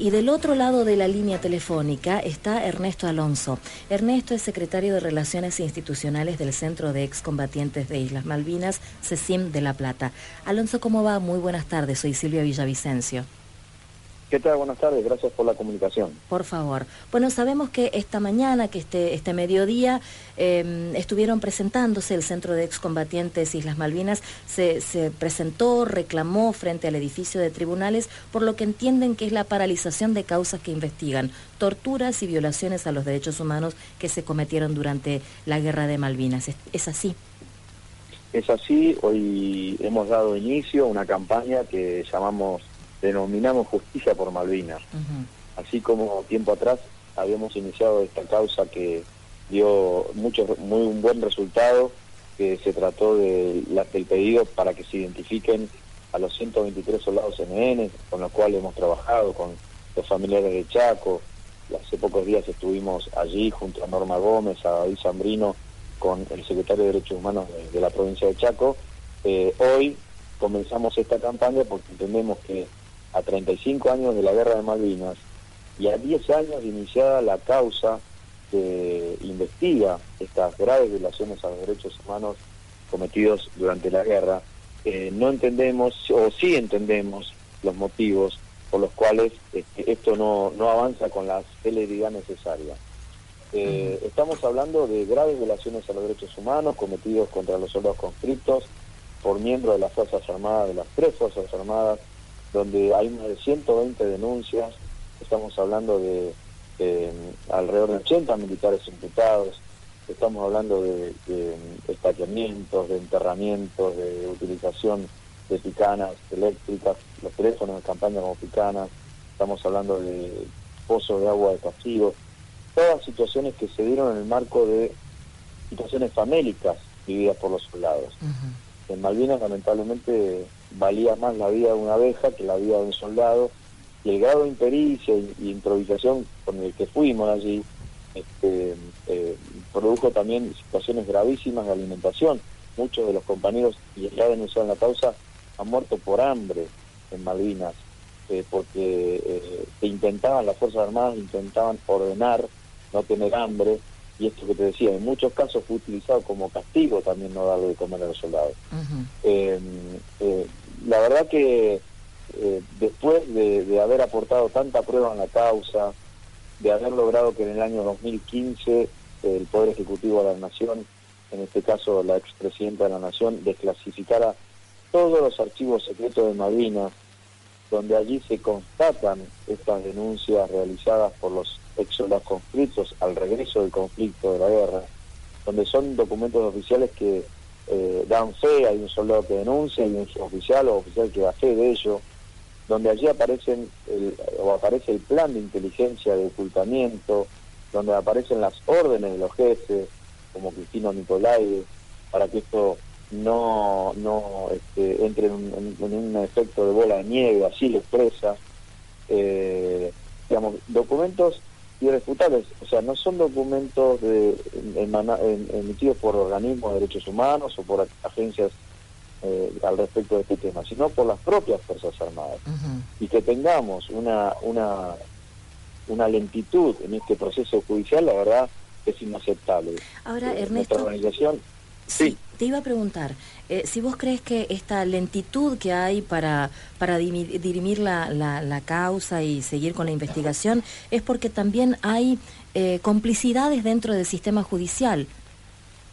Y del otro lado de la línea telefónica está Ernesto Alonso. Ernesto es secretario de Relaciones Institucionales del Centro de Excombatientes de Islas Malvinas, CECIM de La Plata. Alonso, ¿cómo va? Muy buenas tardes, soy Silvia Villavicencio. ¿Qué tal? Buenas tardes, gracias por la comunicación. Por favor. Bueno, sabemos que esta mañana, que este, este mediodía, em, estuvieron presentándose el Centro de Excombatientes Islas Malvinas, se, se, presentó, reclamó frente al edificio de tribunales por lo que entienden que es la paralización de causas que investigan, torturas y violaciones a los derechos humanos que se cometieron durante la Guerra de Malvinas. ¿Es, es así? Es así, hoy hemos dado inicio a una campaña que llamamos denominamos justicia por Malvinas. Así como tiempo atrás habíamos iniciado esta causa que dio mucho, muy un buen resultado, que se trató de del pedido para que se identifiquen a los 123 soldados NN, con los cuales hemos trabajado, con los familiares de Chaco. Hace pocos días estuvimos allí junto a Norma Gómez, a David Zambrino, con el secretario de Derechos Humanos de, la provincia de Chaco. Eh, hoy comenzamos esta campaña porque entendemos que a 35 años de la guerra de Malvinas y a 10 años de iniciada la causa que investiga estas graves violaciones a los derechos humanos cometidos durante la guerra, eh, no entendemos, o sí entendemos, los motivos por los cuales este, esto no, no avanza con la celeridad necesaria. Eh, estamos hablando de graves violaciones a los derechos humanos cometidos contra los soldados conscriptos por miembros de las Fuerzas Armadas, de las tres Fuerzas Armadas, donde hay más de 120 denuncias, estamos hablando de, alrededor de 80 militares imputados, estamos hablando de, de estaqueamientos, de enterramientos, de utilización de picanas eléctricas, los teléfonos de campaña como picanas, estamos hablando de pozos de agua de castigo, todas situaciones que se dieron en el marco de situaciones famélicas vividas por los soldados. En Malvinas lamentablemente valía más la vida de una abeja que la vida de un soldado, y el grado de impericia y, improvisación con el que fuimos allí este, eh, produjo también situaciones gravísimas de alimentación. Muchos de los compañeros, y ya denunciaron la causa, han muerto por hambre en Malvinas, eh, porque eh, intentaban, las Fuerzas Armadas intentaban ordenar no tener hambre, y esto que te decía, en muchos casos fue utilizado como castigo también no darle de comer a los soldados. Em, eh, la verdad que eh, después de, haber aportado tanta prueba en la causa, de haber logrado que en el año 2015 el Poder Ejecutivo de la Nación, en este caso la expresidenta de la Nación, desclasificara todos los archivos secretos de Malvinas, donde allí se constatan estas denuncias realizadas por los ex conflictos al regreso del conflicto de la guerra, donde son documentos oficiales que eh, dan fe, hay un soldado que denuncia, hay un oficial o oficial que da fe de ello, donde allí aparecen el, o aparece el plan de inteligencia de ocultamiento, donde aparecen las órdenes de los jefes, como Cristino Nicolai, para que esto no, no este, entre en un, efecto de bola de nieve, así lo expresa. Eh, digamos, documentos irrefutables, o sea, no son documentos de, emitidos por organismos de derechos humanos o por agencias eh, al respecto de este tema, sino por las propias Fuerzas Armadas. Y que tengamos una, una, una lentitud en este proceso judicial, la verdad, es inaceptable. Ahora, eh, Ernesto... organización Sí, te iba a preguntar, eh, si vos crees que esta lentitud que hay para, para dirimir la, la, causa y seguir con la investigación es porque también hay eh, complicidades dentro del sistema judicial.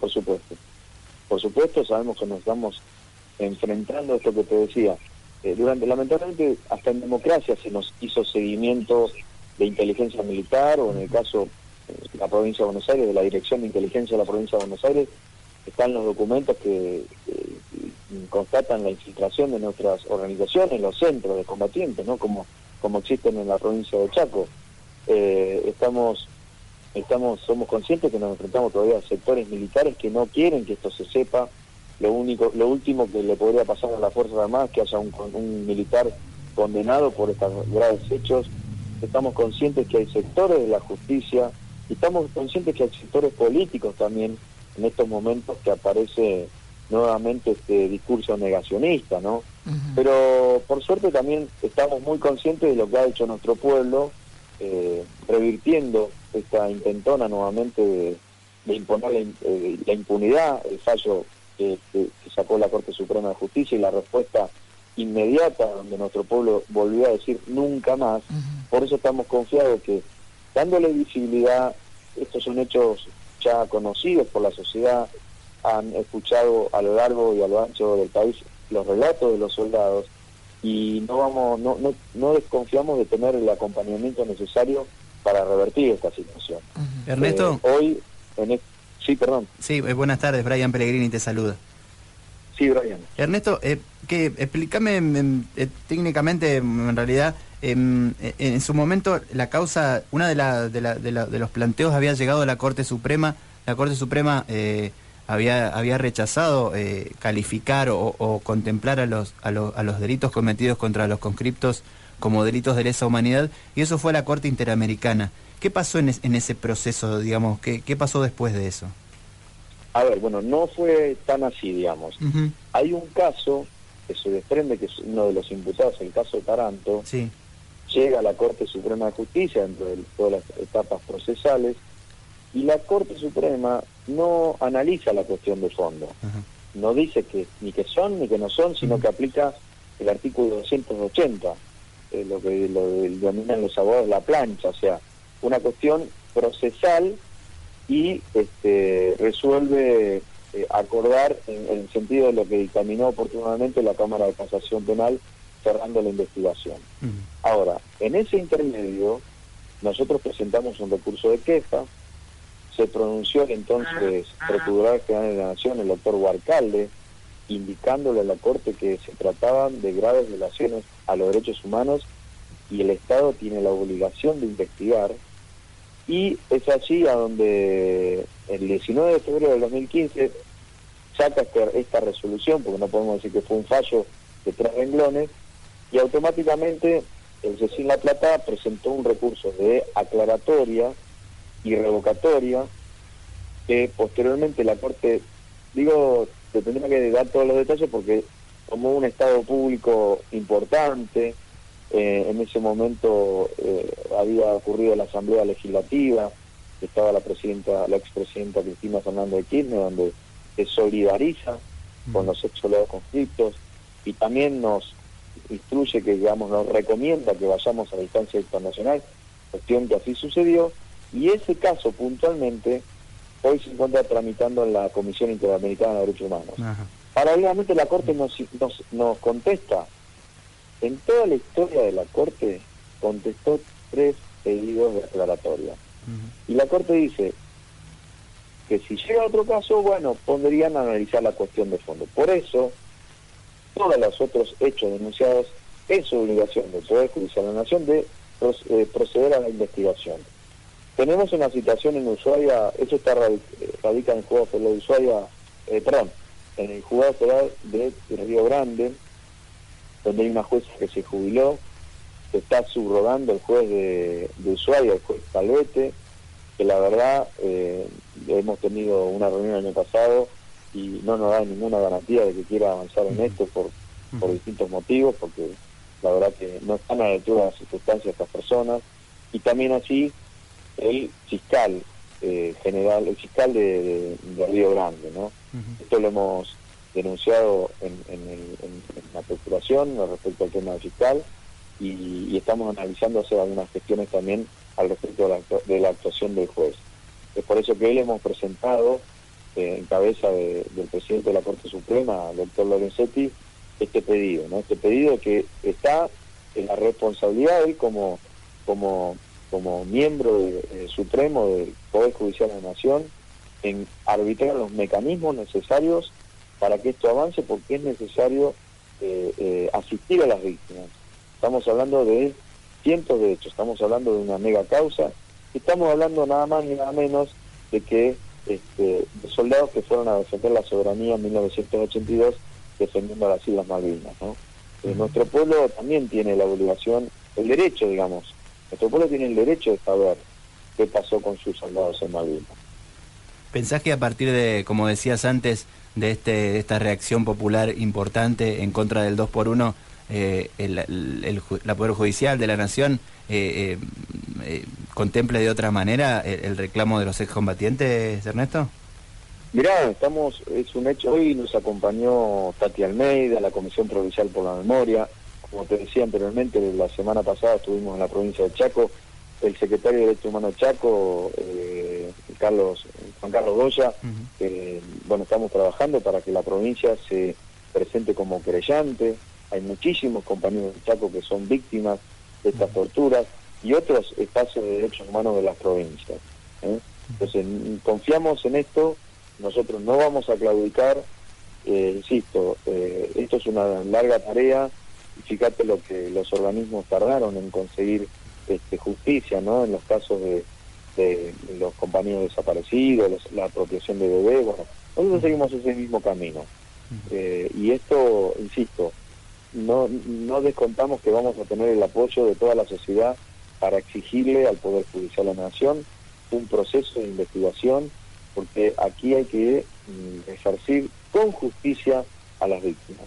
Por supuesto, por supuesto sabemos que nos estamos enfrentando a esto que te decía. Eh, durante, lamentablemente, hasta en democracia se nos hizo seguimiento de inteligencia militar o en el caso de la provincia de Buenos Aires, de la Dirección de Inteligencia de la provincia de Buenos Aires, están los documentos que constatan la infiltración de nuestras organizaciones, los centros de combatientes, ¿no? Como, como existen en la provincia de Chaco. Eh, estamos, estamos, somos conscientes que nos enfrentamos todavía a sectores militares que no quieren que esto se sepa. Lo único, lo último que le podría pasar a las Fuerzas Armadas es que haya un, un militar condenado por estos graves hechos. Estamos conscientes que hay sectores de la justicia y estamos conscientes que hay sectores políticos también en estos momentos que aparece nuevamente este discurso negacionista, ¿no? Pero por suerte también estamos muy conscientes de lo que ha hecho nuestro pueblo, eh, revirtiendo esta intentona nuevamente de, imponer eh, la, impunidad, el fallo que, sacó la Corte Suprema de Justicia y la respuesta inmediata donde nuestro pueblo volvió a decir nunca más. Por eso estamos confiados que dándole visibilidad, estos son hechos ya conocidos por la sociedad, han escuchado a lo largo y a lo ancho del país los relatos de los soldados y no vamos no, no, no desconfiamos de tener el acompañamiento necesario para revertir esta situación. Ernesto. Eh, hoy, en sí, perdón. Sí, eh, buenas tardes, Brian Pellegrini te saluda. Sí, Brian. Ernesto, eh, que explícame eh, técnicamente, en realidad, en, en, su momento la causa, una de, la, de, la, de, de, los planteos había llegado a la Corte Suprema, la Corte Suprema eh, había, había rechazado eh, calificar o, contemplar a los, a, a, los delitos cometidos contra los conscriptos como delitos de lesa humanidad, y eso fue la Corte Interamericana. ¿Qué pasó en, en ese proceso, digamos? ¿Qué, ¿Qué, pasó después de eso? A ver, bueno, no fue tan así, digamos. Hay un caso que se desprende que es uno de los imputados, el caso de Taranto, sí. Llega a la Corte Suprema de Justicia dentro de todas las etapas procesales, y la Corte Suprema no analiza la cuestión de fondo. No dice que ni que son ni que no son, sino que aplica el artículo 280, eh, lo que lo denominan los abogados la plancha, o sea, una cuestión procesal y este, resuelve eh, acordar en, el sentido de lo que dictaminó oportunamente la Cámara de Casación Penal cerrando la investigación. Ahora, en ese intermedio, nosotros presentamos un recurso de queja, se pronunció el entonces Procurador General de la Nación, el doctor Huarcalde, indicándole a la Corte que se trataban de graves violaciones a los derechos humanos y el Estado tiene la obligación de investigar. Y es allí a donde el 19 de febrero del 2015 saca esta resolución, porque no podemos decir que fue un fallo de tres renglones, y automáticamente el Cecil La Plata presentó un recurso de aclaratoria y revocatoria, que posteriormente la Corte, digo, te tendría que dar todos los detalles porque como un Estado público importante, eh, en ese momento eh, había ocurrido la Asamblea Legislativa, estaba la presidenta, la expresidenta Cristina Fernández de Kirchner, donde se solidariza con los ex conflictos y también nos instruye que, digamos, nos recomienda que vayamos a la instancia internacional, cuestión que así sucedió, y ese caso puntualmente hoy se encuentra tramitando en la Comisión Interamericana de Derechos Humanos. Paralelamente la Corte nos, nos, contesta, en toda la historia de la Corte contestó tres pedidos de aclaratoria. Y la Corte dice que si llega otro caso, bueno, podrían analizar la cuestión de fondo. Por eso, todos los otros hechos denunciados es su obligación del Poder Judicial de la Nación de eh, proceder a la investigación. Tenemos una situación en Ushuaia, eso está radica en el Juzgado Federal de Ushuaia, eh, perdón, en el Juzgado Federal de Río Grande, donde hay una jueza que se jubiló, que está subrogando el juez de, Ushuaia, el juez Calvete, que la verdad eh, hemos tenido una reunión el año pasado y no nos da ninguna garantía de que quiera avanzar en esto por, por distintos motivos, porque la verdad que no están a la altura de las circunstancias estas personas, y también así el fiscal eh, general, el fiscal de, Río Grande, ¿no? Esto lo hemos denunciado en, la procuración respecto al tema del fiscal y, estamos analizando hacer algunas gestiones también al respecto de la, actuación del juez. Es por eso que hoy hemos presentado eh, en cabeza del presidente de la Corte Suprema, el doctor Lorenzetti, este pedido, ¿no? Este pedido que está en la responsabilidad de él como, como como miembro de, supremo del Poder Judicial de la Nación en arbitrar los mecanismos necesarios para que esto avance porque es necesario eh, eh, asistir a las víctimas. Estamos hablando de cientos de hechos, estamos hablando de una mega causa, estamos hablando nada más ni nada menos de que este, de soldados que fueron a defender la soberanía en 1982 defendiendo a las Islas Malvinas. ¿no? Eh, nuestro pueblo también tiene la obligación, el derecho, digamos, nuestro pueblo tiene el derecho de saber qué pasó con sus soldados en Malvinas. ¿Pensás que a partir de, como decías antes, de, este, de esta reacción popular importante en contra del 2 por 1 eh, el, el, la Poder Judicial de la Nación eh, contemple de otra manera el, reclamo de los excombatientes, Ernesto? Mirá, estamos, es un hecho, hoy nos acompañó Tati Almeida, la Comisión Provincial por la Memoria, como te decía anteriormente, la semana pasada estuvimos en la provincia de Chaco, el secretario de Derecho Humano Chaco, Carlos, Juan Carlos Goya, bueno, estamos trabajando para que la provincia se presente como creyente, hay muchísimos compañeros de Chaco que son víctimas de estas torturas y otros espacios de derechos humanos de las provincias. ¿eh? Entonces, confiamos en esto, nosotros no vamos a claudicar, eh, insisto, eh, esto es una larga tarea, y fíjate lo que los organismos tardaron en conseguir este, justicia, ¿no? En los casos de, los compañeros desaparecidos, la apropiación de bebés, bueno, nosotros seguimos ese mismo camino. y esto, insisto, no, no descontamos que vamos a tener el apoyo de toda la sociedad para exigirle al Poder Judicial de la Nación un proceso de investigación, porque aquí hay que mm, ejercer con justicia a las víctimas.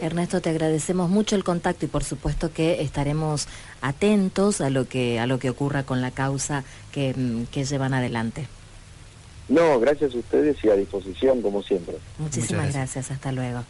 Ernesto, te agradecemos mucho el contacto y por supuesto que estaremos atentos a lo que a lo que ocurra con la causa que, mm, que llevan adelante. No, gracias a ustedes y a disposición como siempre. Muchísimas gracias. Hasta luego.